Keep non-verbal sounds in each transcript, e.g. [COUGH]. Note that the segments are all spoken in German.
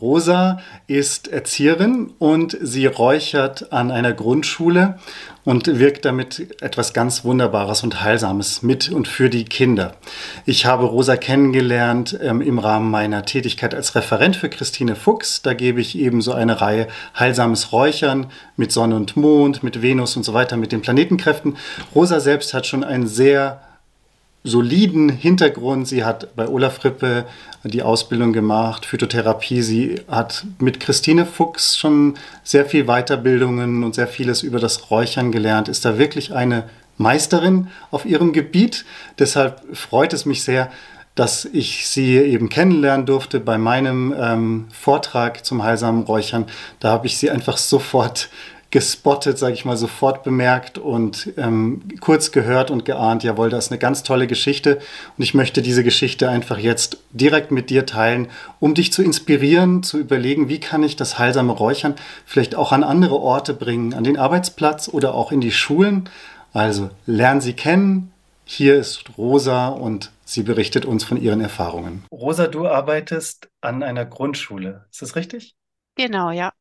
Rosa ist Erzieherin und sie räuchert an einer Grundschule und wirkt damit etwas ganz Wunderbares und Heilsames mit und für die Kinder. Ich habe Rosa kennengelernt ähm, im Rahmen meiner Tätigkeit als Referent für Christine Fuchs. Da gebe ich eben so eine Reihe Heilsames Räuchern mit Sonne und Mond, mit Venus und so weiter, mit den Planetenkräften. Rosa selbst hat schon ein sehr soliden Hintergrund. Sie hat bei Olaf Rippe die Ausbildung gemacht, Phytotherapie. Sie hat mit Christine Fuchs schon sehr viel Weiterbildungen und sehr vieles über das Räuchern gelernt. Ist da wirklich eine Meisterin auf ihrem Gebiet. Deshalb freut es mich sehr, dass ich sie eben kennenlernen durfte bei meinem ähm, Vortrag zum heilsamen Räuchern. Da habe ich sie einfach sofort gespottet, sage ich mal, sofort bemerkt und ähm, kurz gehört und geahnt, jawohl, das ist eine ganz tolle Geschichte und ich möchte diese Geschichte einfach jetzt direkt mit dir teilen, um dich zu inspirieren, zu überlegen, wie kann ich das heilsame Räuchern vielleicht auch an andere Orte bringen, an den Arbeitsplatz oder auch in die Schulen. Also lern sie kennen. Hier ist Rosa und sie berichtet uns von ihren Erfahrungen. Rosa, du arbeitest an einer Grundschule. Ist das richtig? Genau, ja.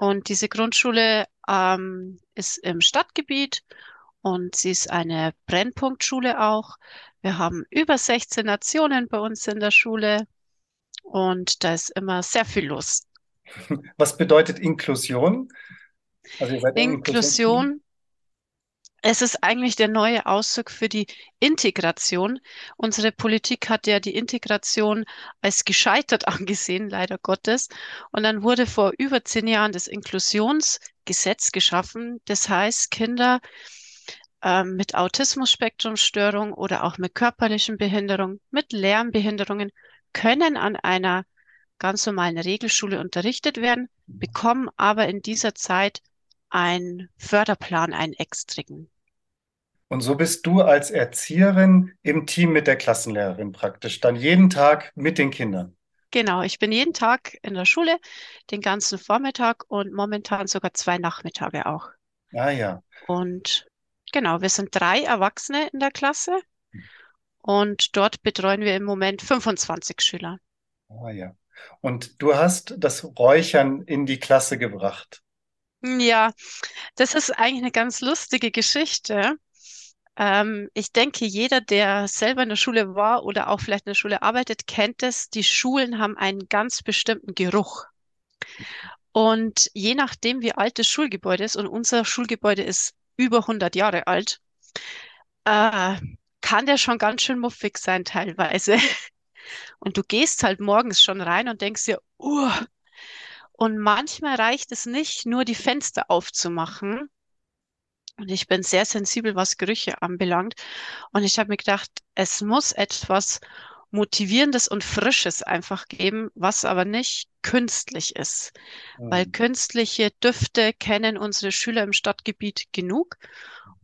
Und diese Grundschule ähm, ist im Stadtgebiet und sie ist eine Brennpunktschule auch. Wir haben über 16 Nationen bei uns in der Schule und da ist immer sehr viel los. [LAUGHS] Was bedeutet Inklusion? Also Inklusion es ist eigentlich der neue Ausdruck für die Integration. Unsere Politik hat ja die Integration als gescheitert [LAUGHS] angesehen, leider Gottes. Und dann wurde vor über zehn Jahren das Inklusionsgesetz geschaffen. Das heißt, Kinder ähm, mit Autismus-Spektrumstörung oder auch mit körperlichen Behinderungen, mit Lernbehinderungen können an einer ganz normalen Regelschule unterrichtet werden, bekommen aber in dieser Zeit ein Förderplan, einen extrigen. Und so bist du als Erzieherin im Team mit der Klassenlehrerin praktisch, dann jeden Tag mit den Kindern. Genau, ich bin jeden Tag in der Schule, den ganzen Vormittag und momentan sogar zwei Nachmittage auch. Ah ja. Und genau, wir sind drei Erwachsene in der Klasse und dort betreuen wir im Moment 25 Schüler. Ah ja. Und du hast das Räuchern in die Klasse gebracht. Ja, das ist eigentlich eine ganz lustige Geschichte. Ähm, ich denke, jeder, der selber in der Schule war oder auch vielleicht in der Schule arbeitet, kennt es. Die Schulen haben einen ganz bestimmten Geruch. Und je nachdem, wie alt das Schulgebäude ist, und unser Schulgebäude ist über 100 Jahre alt, äh, kann der schon ganz schön muffig sein teilweise. [LAUGHS] Und du gehst halt morgens schon rein und denkst dir, uh, und manchmal reicht es nicht, nur die Fenster aufzumachen. Und ich bin sehr sensibel, was Gerüche anbelangt. Und ich habe mir gedacht, es muss etwas Motivierendes und Frisches einfach geben, was aber nicht künstlich ist. Mhm. Weil künstliche Düfte kennen unsere Schüler im Stadtgebiet genug.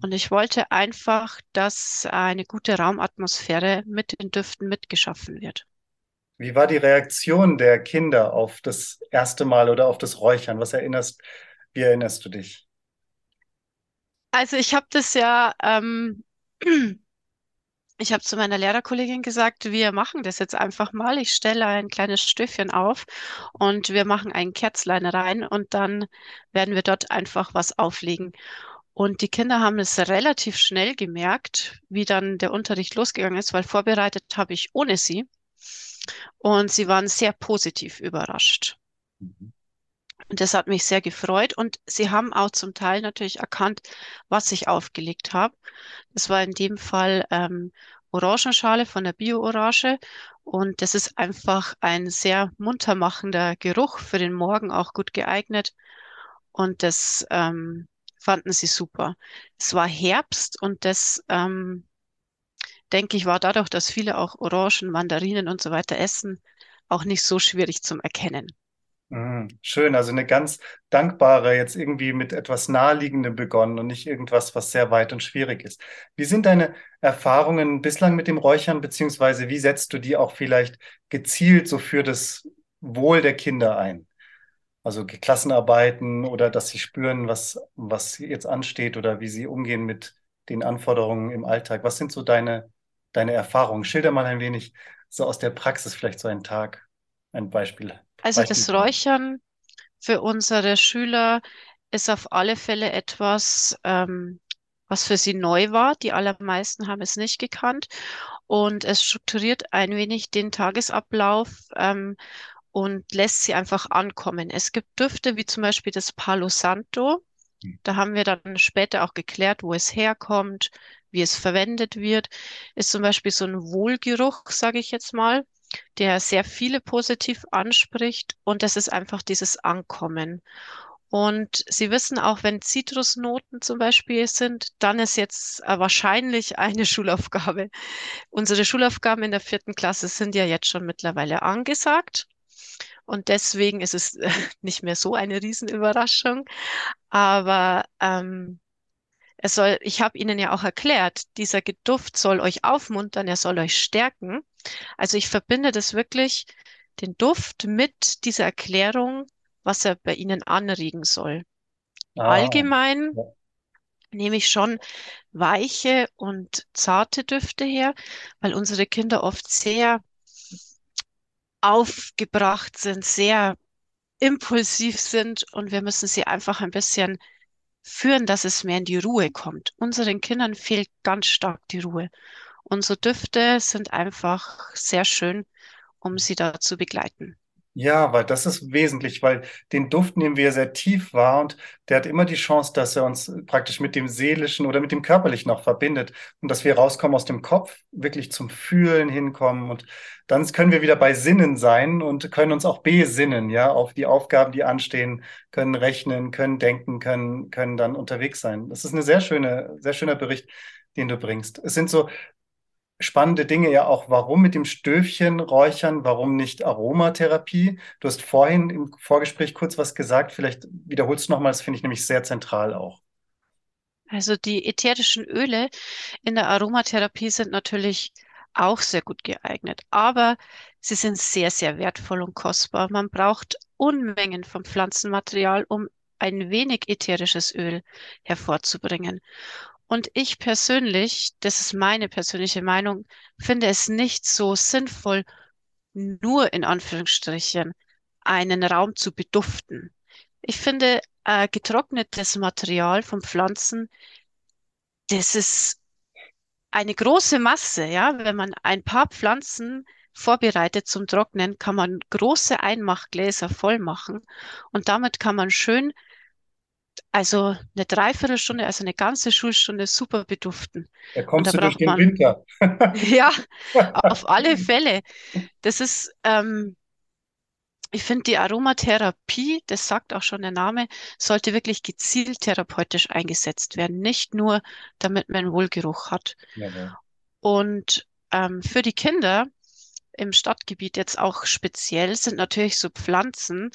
Und ich wollte einfach, dass eine gute Raumatmosphäre mit den Düften mitgeschaffen wird. Wie war die Reaktion der Kinder auf das erste Mal oder auf das Räuchern? Was erinnerst, wie erinnerst du dich? Also ich habe das ja, ähm, [CLEARS THROAT] ich habe zu meiner Lehrerkollegin gesagt, wir machen das jetzt einfach mal. Ich stelle ein kleines Stöfchen auf und wir machen ein Kerzlein rein und dann werden wir dort einfach was auflegen. Und die Kinder haben es relativ schnell gemerkt, wie dann der Unterricht losgegangen ist, weil vorbereitet habe ich ohne sie. Und sie waren sehr positiv überrascht. Mhm. Und das hat mich sehr gefreut. Und sie haben auch zum Teil natürlich erkannt, was ich aufgelegt habe. Das war in dem Fall ähm, Orangenschale von der Bio-Orange. Und das ist einfach ein sehr muntermachender Geruch für den Morgen auch gut geeignet. Und das ähm, fanden sie super. Es war Herbst und das ähm, denke ich, war dadurch, dass viele auch Orangen, Mandarinen und so weiter essen, auch nicht so schwierig zum Erkennen. Mhm. Schön, also eine ganz dankbare, jetzt irgendwie mit etwas Naheliegendem begonnen und nicht irgendwas, was sehr weit und schwierig ist. Wie sind deine Erfahrungen bislang mit dem Räuchern, beziehungsweise wie setzt du die auch vielleicht gezielt so für das Wohl der Kinder ein? Also Klassenarbeiten oder dass sie spüren, was, was jetzt ansteht oder wie sie umgehen mit den Anforderungen im Alltag. Was sind so deine, deine Erfahrungen? Schilder mal ein wenig so aus der Praxis, vielleicht so einen Tag, ein Beispiel. Also das Beispiel. Räuchern für unsere Schüler ist auf alle Fälle etwas, ähm, was für sie neu war. Die allermeisten haben es nicht gekannt und es strukturiert ein wenig den Tagesablauf ähm, und lässt sie einfach ankommen. Es gibt Düfte wie zum Beispiel das Palo Santo. Da haben wir dann später auch geklärt, wo es herkommt, wie es verwendet wird. Ist zum Beispiel so ein Wohlgeruch, sage ich jetzt mal der sehr viele positiv anspricht und das ist einfach dieses Ankommen. Und Sie wissen auch, wenn Zitrusnoten zum Beispiel sind, dann ist jetzt äh, wahrscheinlich eine [LAUGHS] Schulaufgabe. Unsere Schulaufgaben in der vierten Klasse sind ja jetzt schon mittlerweile angesagt. Und deswegen ist es [LAUGHS] nicht mehr so eine Riesenüberraschung. Aber ähm, es soll, ich habe Ihnen ja auch erklärt, dieser Duft soll euch aufmuntern, er soll euch stärken. Also ich verbinde das wirklich, den Duft mit dieser Erklärung, was er bei Ihnen anregen soll. Ah, Allgemein ja. nehme ich schon weiche und zarte Düfte her, weil unsere Kinder oft sehr aufgebracht sind, sehr impulsiv sind und wir müssen sie einfach ein bisschen führen, dass es mehr in die Ruhe kommt. Unseren Kindern fehlt ganz stark die Ruhe. Unsere Düfte sind einfach sehr schön, um sie da zu begleiten. Ja, weil das ist wesentlich, weil den Duft nehmen wir sehr tief wahr und der hat immer die Chance, dass er uns praktisch mit dem Seelischen oder mit dem Körperlichen auch verbindet und dass wir rauskommen aus dem Kopf, wirklich zum Fühlen hinkommen und dann können wir wieder bei Sinnen sein und können uns auch besinnen, ja, auf die Aufgaben, die anstehen, können rechnen, können denken, können, können dann unterwegs sein. Das ist eine sehr schöne, sehr schöner Bericht, den du bringst. Es sind so spannende Dinge ja auch, warum mit dem Stöfchen räuchern, warum nicht Aromatherapie? Du hast vorhin im Vorgespräch kurz was gesagt, vielleicht wiederholst du nochmal, das finde ich nämlich sehr zentral auch. Also die ätherischen Öle in der Aromatherapie sind natürlich auch sehr gut geeignet, aber sie sind sehr, sehr wertvoll und kostbar. Man braucht Unmengen von Pflanzenmaterial, um ein wenig ätherisches Öl hervorzubringen. Und ich persönlich, das ist meine persönliche Meinung, finde es nicht so sinnvoll, nur in Anführungsstrichen einen Raum zu beduften. Ich finde, äh, getrocknetes Material von Pflanzen, das ist eine große Masse, ja. Wenn man ein paar Pflanzen vorbereitet zum Trocknen, kann man große Einmachgläser voll machen und damit kann man schön also eine Dreiviertelstunde, also eine ganze Schulstunde super beduften. Da Und da kommst du durch den man, Winter. [LAUGHS] [LAUGHS] ja, auf alle Fälle. Das ist, ähm, ich finde, die Aromatherapie, das sagt auch schon der Name, sollte wirklich gezielt therapeutisch eingesetzt werden, nicht nur, damit man einen Wohlgeruch hat. Jawohl. Und ähm, für die Kinder im Stadtgebiet jetzt auch speziell sind natürlich so Pflanzen,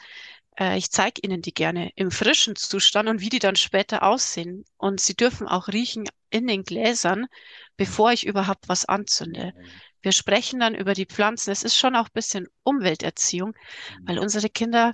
äh, ich zeige Ihnen die gerne im frischen Zustand und wie die dann später aussehen. Und Sie dürfen auch riechen in den Gläsern, bevor ich überhaupt was anzünde. Wir sprechen dann über die Pflanzen. Es ist schon auch ein bisschen Umwelterziehung, weil unsere Kinder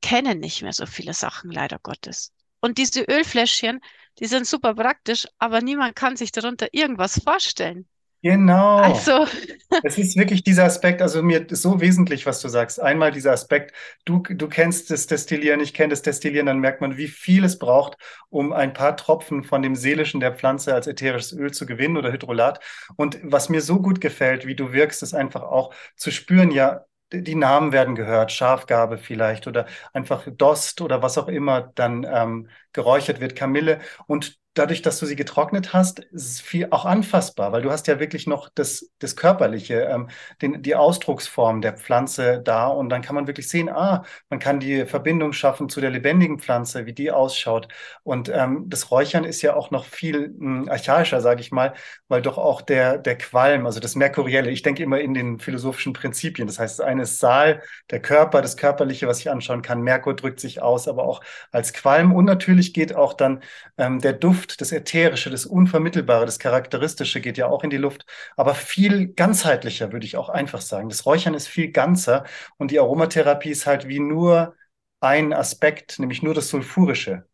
kennen nicht mehr so viele Sachen, leider Gottes. Und diese Ölfläschchen, die sind super praktisch, aber niemand kann sich darunter irgendwas vorstellen. Genau. Also, [LAUGHS] Es ist wirklich dieser Aspekt, also mir ist so wesentlich, was du sagst. Einmal dieser Aspekt, du, du kennst das Destillieren, ich kenne das Destillieren, dann merkt man, wie viel es braucht, um ein paar Tropfen von dem Seelischen der Pflanze als ätherisches Öl zu gewinnen oder Hydrolat. Und was mir so gut gefällt, wie du wirkst, ist einfach auch zu spüren, ja, die Namen werden gehört, Schafgarbe vielleicht oder einfach Dost oder was auch immer dann ähm, geräuchert wird, Kamille. Und dadurch, dass du sie getrocknet hast, ist es viel auch anfassbar, weil du hast ja wirklich noch das, das Körperliche, ähm, den, die Ausdrucksform der Pflanze da und dann kann man wirklich sehen, ah, man kann die Verbindung schaffen zu der lebendigen Pflanze, wie die ausschaut. Und ähm, das Räuchern ist ja auch noch viel mh, hm, archaischer, sage ich mal, weil doch auch der, der Qualm, also das Merkurielle, ich denke immer in den philosophischen Prinzipien, das heißt, das eine ist Saal, der Körper, das Körperliche, was ich anschauen kann, Merkur drückt sich aus, aber auch als Qualm und natürlich geht auch dann ähm, der Duft das Ätherische, das Unvermittelbare, das Charakteristische geht ja auch in die Luft, aber viel ganzheitlicher, würde ich auch einfach sagen. Das Räuchern ist viel ganzer und die Aromatherapie ist halt wie nur ein Aspekt, nämlich nur das Sulfurische.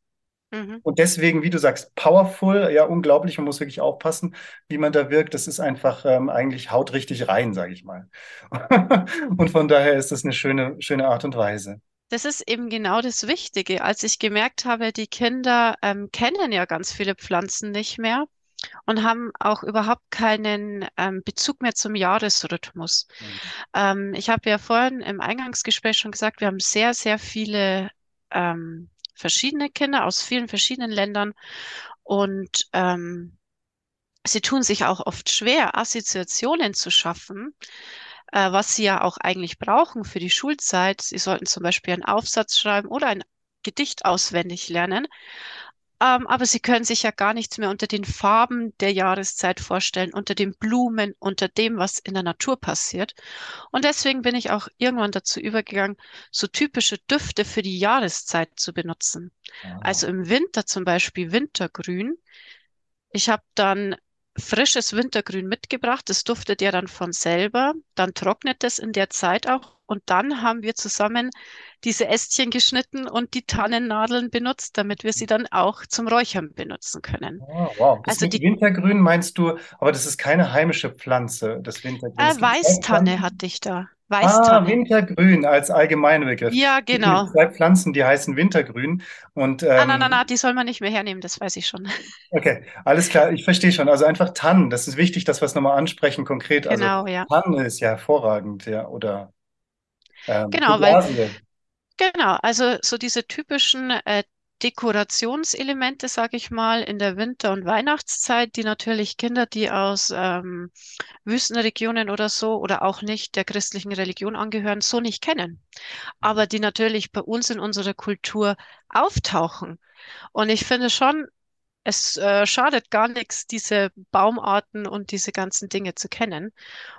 Mhm. Und deswegen, wie du sagst, powerful, ja, unglaublich, man muss wirklich aufpassen, wie man da wirkt. Das ist einfach ähm, eigentlich haut richtig rein, sage ich mal. [LAUGHS] und von daher ist das eine schöne, schöne Art und Weise. Das ist eben genau das Wichtige. Als ich gemerkt habe, die Kinder ähm, kennen ja ganz viele Pflanzen nicht mehr und haben auch überhaupt keinen ähm, Bezug mehr zum Jahresrhythmus. Mhm. Ähm, ich habe ja vorhin im Eingangsgespräch schon gesagt, wir haben sehr, sehr viele ähm, verschiedene Kinder aus vielen verschiedenen Ländern und ähm, sie tun sich auch oft schwer, Assoziationen zu schaffen äh, was sie ja auch eigentlich brauchen für die Schulzeit. Sie sollten zum Beispiel einen Aufsatz schreiben oder ein Gedicht auswendig lernen. Ähm, aber sie können sich ja gar nichts mehr unter den Farben der Jahreszeit vorstellen, unter den Blumen, unter dem, was in der Natur passiert. Und deswegen bin ich auch irgendwann dazu übergegangen, so typische Düfte für die Jahreszeit zu benutzen. Aha. Also im Winter zum Beispiel Wintergrün. Ich habe dann frisches Wintergrün mitgebracht. Das duftet ja dann von selber. Dann trocknet es in der Zeit auch. Und dann haben wir zusammen diese Ästchen geschnitten und die Tannennadeln benutzt, damit wir sie dann auch zum Räuchern benutzen können. Oh, wow. Das also die Wintergrün meinst du, aber das ist keine heimische Pflanze, das Wintergrün. Äh, Weißtanne hatte ich da. Weißtanne. Ah, Wintergrün als allgemeiner Begriff. Ja, genau. Es zwei Pflanzen, die heißen Wintergrün. Und, ähm, ah, nein, nein, nein, die soll man nicht mehr hernehmen, das weiß ich schon. [LAUGHS] Okay, alles klar, ich verstehe schon. Also einfach Tannen, das ist wichtig, dass wir es nochmal ansprechen, konkret. Also genau, also, ja. Tannen ist ja hervorragend, ja, oder ähm, Genau, weil, genau, also so diese typischen äh, Dekorationselemente, sage ich mal, in der Winter- und Weihnachtszeit, die natürlich Kinder, die aus ähm, Wüstenregionen oder so oder auch nicht der christlichen Religion angehören, so nicht kennen. Aber die natürlich bei uns in unserer Kultur auftauchen. Und ich finde schon, es äh, schadet gar nichts, diese Baumarten und diese ganzen Dinge zu kennen.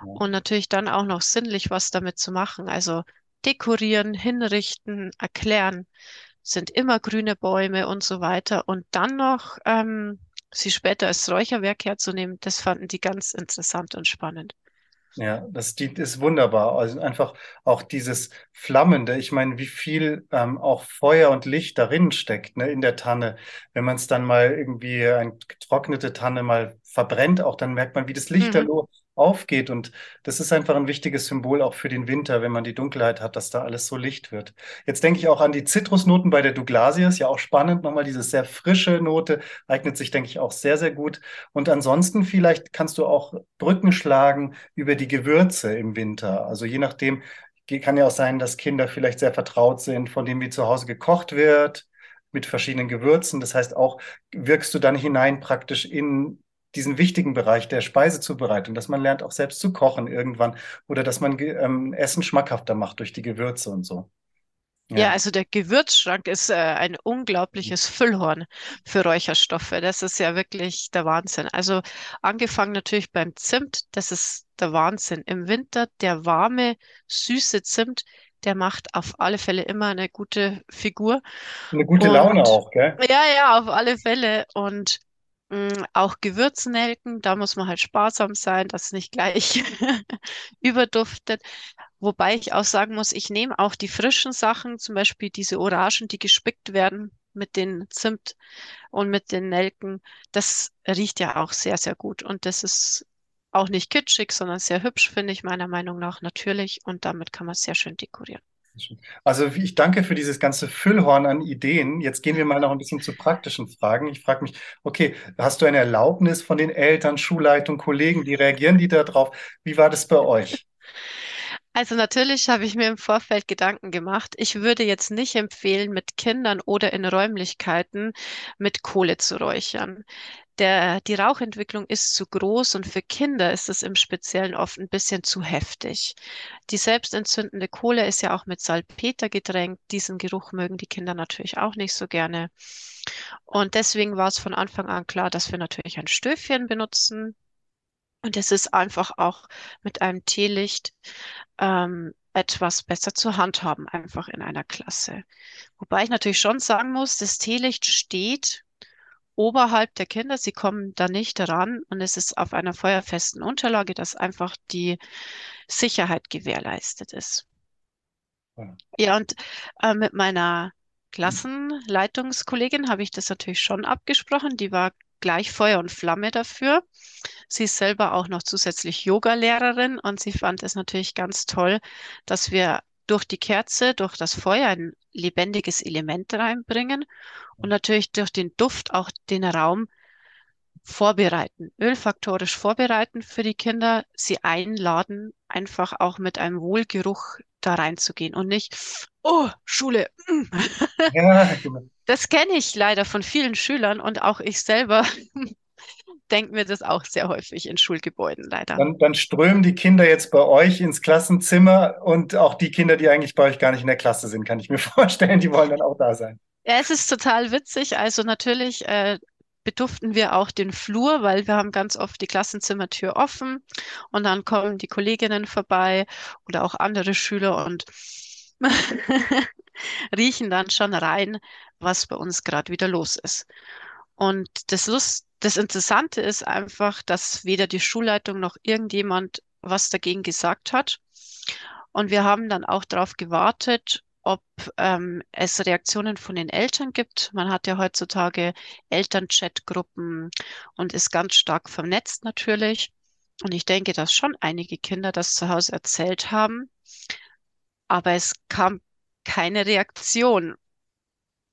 Ja. Und natürlich dann auch noch sinnlich was damit zu machen. Also dekorieren, hinrichten, erklären sind immer grüne Bäume und so weiter. Und dann noch ähm, sie später als Räucherwerk herzunehmen, das fanden die ganz interessant und spannend. Ja, das ist wunderbar. Also einfach auch dieses Flammende. Ich meine, wie viel ähm, auch Feuer und Licht darin steckt, ne, in der Tanne. Wenn man es dann mal irgendwie eine getrocknete Tanne mal verbrennt, auch dann merkt man, wie das Licht mhm aufgeht. Und das ist einfach ein wichtiges Symbol auch für den Winter, wenn man die Dunkelheit hat, dass da alles so Licht wird. Jetzt denke ich auch an die Zitrusnoten bei der Douglasia, ist ja auch spannend. Nochmal diese sehr frische Note eignet sich, denke ich, auch sehr, sehr gut. Und ansonsten vielleicht kannst du auch Brücken schlagen über die Gewürze im Winter. Also je nachdem, kann ja auch sein, dass Kinder vielleicht sehr vertraut sind, von dem wie zu Hause gekocht wird mit verschiedenen Gewürzen. Das heißt, auch wirkst du dann hinein praktisch in diesen wichtigen Bereich der Speisezubereitung, dass man lernt auch selbst zu kochen irgendwann oder dass man ähm, Essen schmackhafter macht durch die Gewürze und so. Ja. ja, also der Gewürzschrank ist äh, ein unglaubliches Füllhorn für Räucherstoffe. Das ist ja wirklich der Wahnsinn. Also angefangen natürlich beim Zimt, das ist der Wahnsinn. Im Winter der warme, süße Zimt, der macht auf alle Fälle immer eine gute Figur. Eine gute Und, Laune auch, gell? Ja, ja, auf alle Fälle. Und auch Gewürznelken, da muss man halt sparsam sein, dass es nicht gleich [LAUGHS] überduftet. Wobei ich auch sagen muss, ich nehme auch die frischen Sachen, zum Beispiel diese Orangen, die gespickt werden mit den Zimt und mit den Nelken. Das riecht ja auch sehr, sehr gut. Und das ist auch nicht kitschig, sondern sehr hübsch, finde ich meiner Meinung nach natürlich. Und damit kann man sehr schön dekorieren. Also ich danke für dieses ganze Füllhorn an Ideen. Jetzt gehen wir mal noch ein bisschen zu praktischen Fragen. Ich frage mich, okay, hast du eine Erlaubnis von den Eltern, Schulleitung, Kollegen, wie reagieren die darauf? Wie war das bei euch? Also natürlich habe ich mir im Vorfeld Gedanken gemacht. Ich würde jetzt nicht empfehlen, mit Kindern oder in Räumlichkeiten mit Kohle zu räuchern. Der, die Rauchentwicklung ist zu groß und für Kinder ist es im Speziellen oft ein bisschen zu heftig. Die selbstentzündende Kohle ist ja auch mit Salpeter getränkt. Diesen Geruch mögen die Kinder natürlich auch nicht so gerne. Und deswegen war es von Anfang an klar, dass wir natürlich ein Stöfchen benutzen. Und es ist einfach auch mit einem Teelicht ähm, etwas besser zu handhaben, einfach in einer Klasse. Wobei ich natürlich schon sagen muss, das Teelicht steht oberhalb der Kinder. Sie kommen da nicht ran und es ist auf einer feuerfesten Unterlage, dass einfach die Sicherheit gewährleistet ist. Ja, ja und äh, mit meiner Klassenleitungskollegin habe ich das natürlich schon abgesprochen. Die war gleich Feuer und Flamme dafür. Sie ist selber auch noch zusätzlich Yoga-Lehrerin und sie fand es natürlich ganz toll, dass wir durch die Kerze, durch das Feuer ein lebendiges Element reinbringen und natürlich durch den Duft auch den Raum vorbereiten, ölfaktorisch vorbereiten für die Kinder, sie einladen, einfach auch mit einem Wohlgeruch da reinzugehen und nicht, oh, Schule. [LAUGHS] Ja, genau. Das kenne ich leider von vielen Schülern und auch ich selber denke mir das auch sehr häufig in Schulgebäuden leider. Dann, dann, strömen die Kinder jetzt bei euch ins Klassenzimmer und auch die Kinder, die eigentlich bei euch gar nicht in der Klasse sind, kann ich mir [LAUGHS] vorstellen, die wollen dann auch da sein. Ja, es ist total witzig. Also natürlich äh, beduften wir auch den Flur, weil wir haben ganz oft die Klassenzimmertür offen und dann kommen die Kolleginnen vorbei oder auch andere Schüler und [LAUGHS] riechen dann schon rein, was bei uns gerade wieder los ist. Und das Lust, das Interessante ist einfach, dass weder die Schulleitung noch irgendjemand was dagegen gesagt hat. Und wir haben dann auch darauf gewartet, ob ähm, es Reaktionen von den Eltern gibt. Man hat ja heutzutage Elternchat-Gruppen und ist ganz stark vernetzt natürlich. Und ich denke, dass schon einige Kinder das zu Hause erzählt haben. Aber es kam keine Reaktion.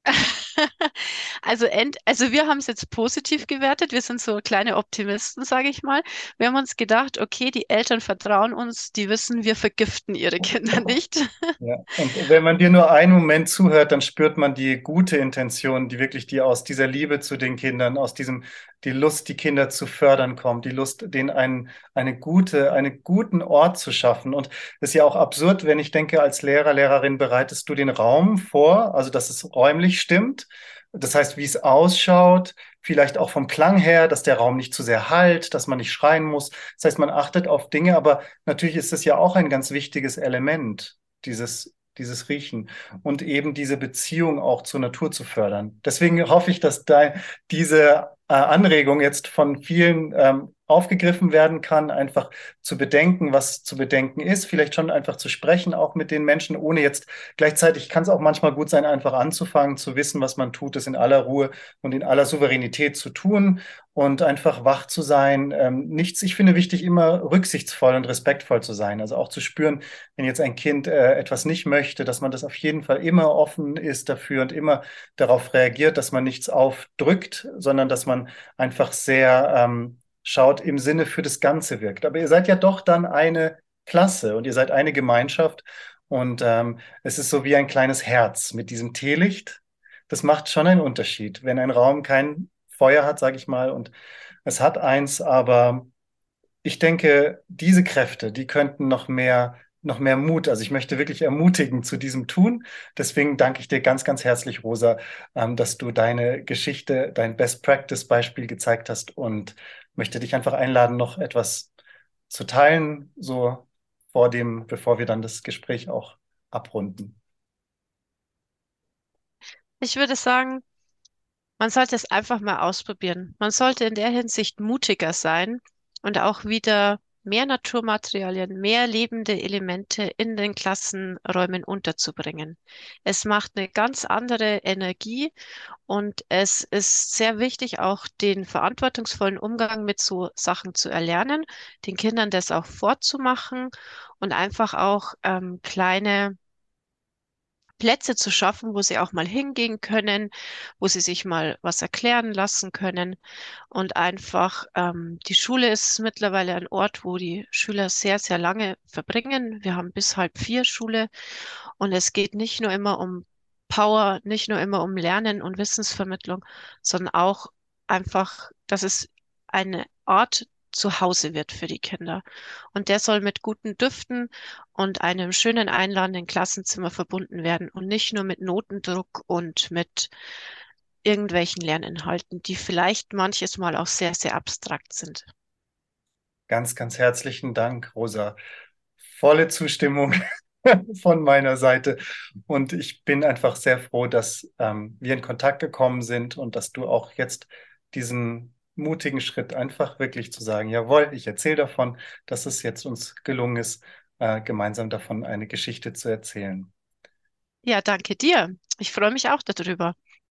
[LAUGHS] [LAUGHS] Also, end, also wir haben es jetzt positiv gewertet. Wir sind so kleine Optimisten, sage ich mal. Wir haben uns gedacht, okay, die Eltern vertrauen uns, die wissen, wir vergiften ihre Kinder [LAUGHS] nicht. Ja. Und wenn man dir nur einen Moment zuhört, dann spürt man die gute Intention, die wirklich die aus dieser Liebe zu den Kindern, aus diesem die Lust, die Kinder zu fördern kommt, die Lust, denen einen, eine gute, einen guten Ort zu schaffen. Und es ist ja auch absurd, wenn ich denke, als Lehrer, Lehrerin bereitest du den Raum vor, also dass es räumlich stimmt. Das heißt, wie es ausschaut, vielleicht auch vom Klang her, dass der Raum nicht zu sehr halt, dass man nicht schreien muss. Das heißt, man achtet auf Dinge, aber natürlich ist es ja auch ein ganz wichtiges Element, dieses dieses Riechen und eben diese Beziehung auch zur Natur zu fördern. Deswegen hoffe ich, dass da diese äh, Anregung jetzt von vielen ähm, aufgegriffen werden kann, einfach zu bedenken, was zu bedenken ist, vielleicht schon einfach zu sprechen, auch mit den Menschen, ohne jetzt gleichzeitig kann es auch manchmal gut sein, einfach anzufangen, zu wissen, was man tut, es in aller Ruhe und in aller Souveränität zu tun und einfach wach zu sein. Ähm, nichts, ich finde wichtig, immer rücksichtsvoll und respektvoll zu sein. Also auch zu spüren, wenn jetzt ein Kind äh, etwas nicht möchte, dass man das auf jeden Fall immer offen ist dafür und immer darauf reagiert, dass man nichts aufdrückt, sondern dass man einfach sehr ähm, schaut, im Sinne für das Ganze wirkt. Aber ihr seid ja doch dann eine Klasse und ihr seid eine Gemeinschaft und ähm, es ist so wie ein kleines Herz mit diesem Teelicht. Das macht schon einen Unterschied, wenn ein Raum kein Feuer hat, sage ich mal, und es hat eins, aber ich denke, diese Kräfte, die könnten noch mehr noch mehr Mut. Also ich möchte wirklich ermutigen zu diesem Tun. Deswegen danke ich dir ganz, ganz herzlich, Rosa, ähm, dass du deine Geschichte, dein Best Practice Beispiel gezeigt hast und möchte dich einfach einladen, noch etwas zu teilen, so vor dem, bevor wir dann das Gespräch auch abrunden. Ich würde sagen, man sollte es einfach mal ausprobieren. Man sollte in der Hinsicht mutiger sein und auch wieder mehr Naturmaterialien, mehr lebende Elemente in den Klassenräumen unterzubringen. Es macht eine ganz andere Energie und es ist sehr wichtig, auch den verantwortungsvollen Umgang mit so Sachen zu erlernen, den Kindern das auch vorzumachen und einfach auch ähm, kleine Plätze zu schaffen, wo sie auch mal hingehen können, wo sie sich mal was erklären lassen können. Und einfach, ähm, die Schule ist mittlerweile ein Ort, wo die Schüler sehr, sehr lange verbringen. Wir haben bis halb vier Schule und es geht nicht nur immer um Power, nicht nur immer um Lernen und Wissensvermittlung, sondern auch einfach, dass es eine Art zu Hause wird für die Kinder. Und der soll mit guten Düften und einem schönen einladenden Klassenzimmer verbunden werden und nicht nur mit Notendruck und mit irgendwelchen Lerninhalten, die vielleicht manches Mal auch sehr, sehr abstrakt sind. Ganz, ganz herzlichen Dank, Rosa. Volle Zustimmung [LAUGHS] von meiner Seite. Und ich bin einfach sehr froh, dass ähm, wir in Kontakt gekommen sind und dass du auch jetzt diesen mutigen Schritt, einfach wirklich zu sagen, jawohl, ich erzähle davon, dass es jetzt uns gelungen ist, äh, gemeinsam davon eine Geschichte zu erzählen. Ja, danke dir. Ich freue mich auch darüber.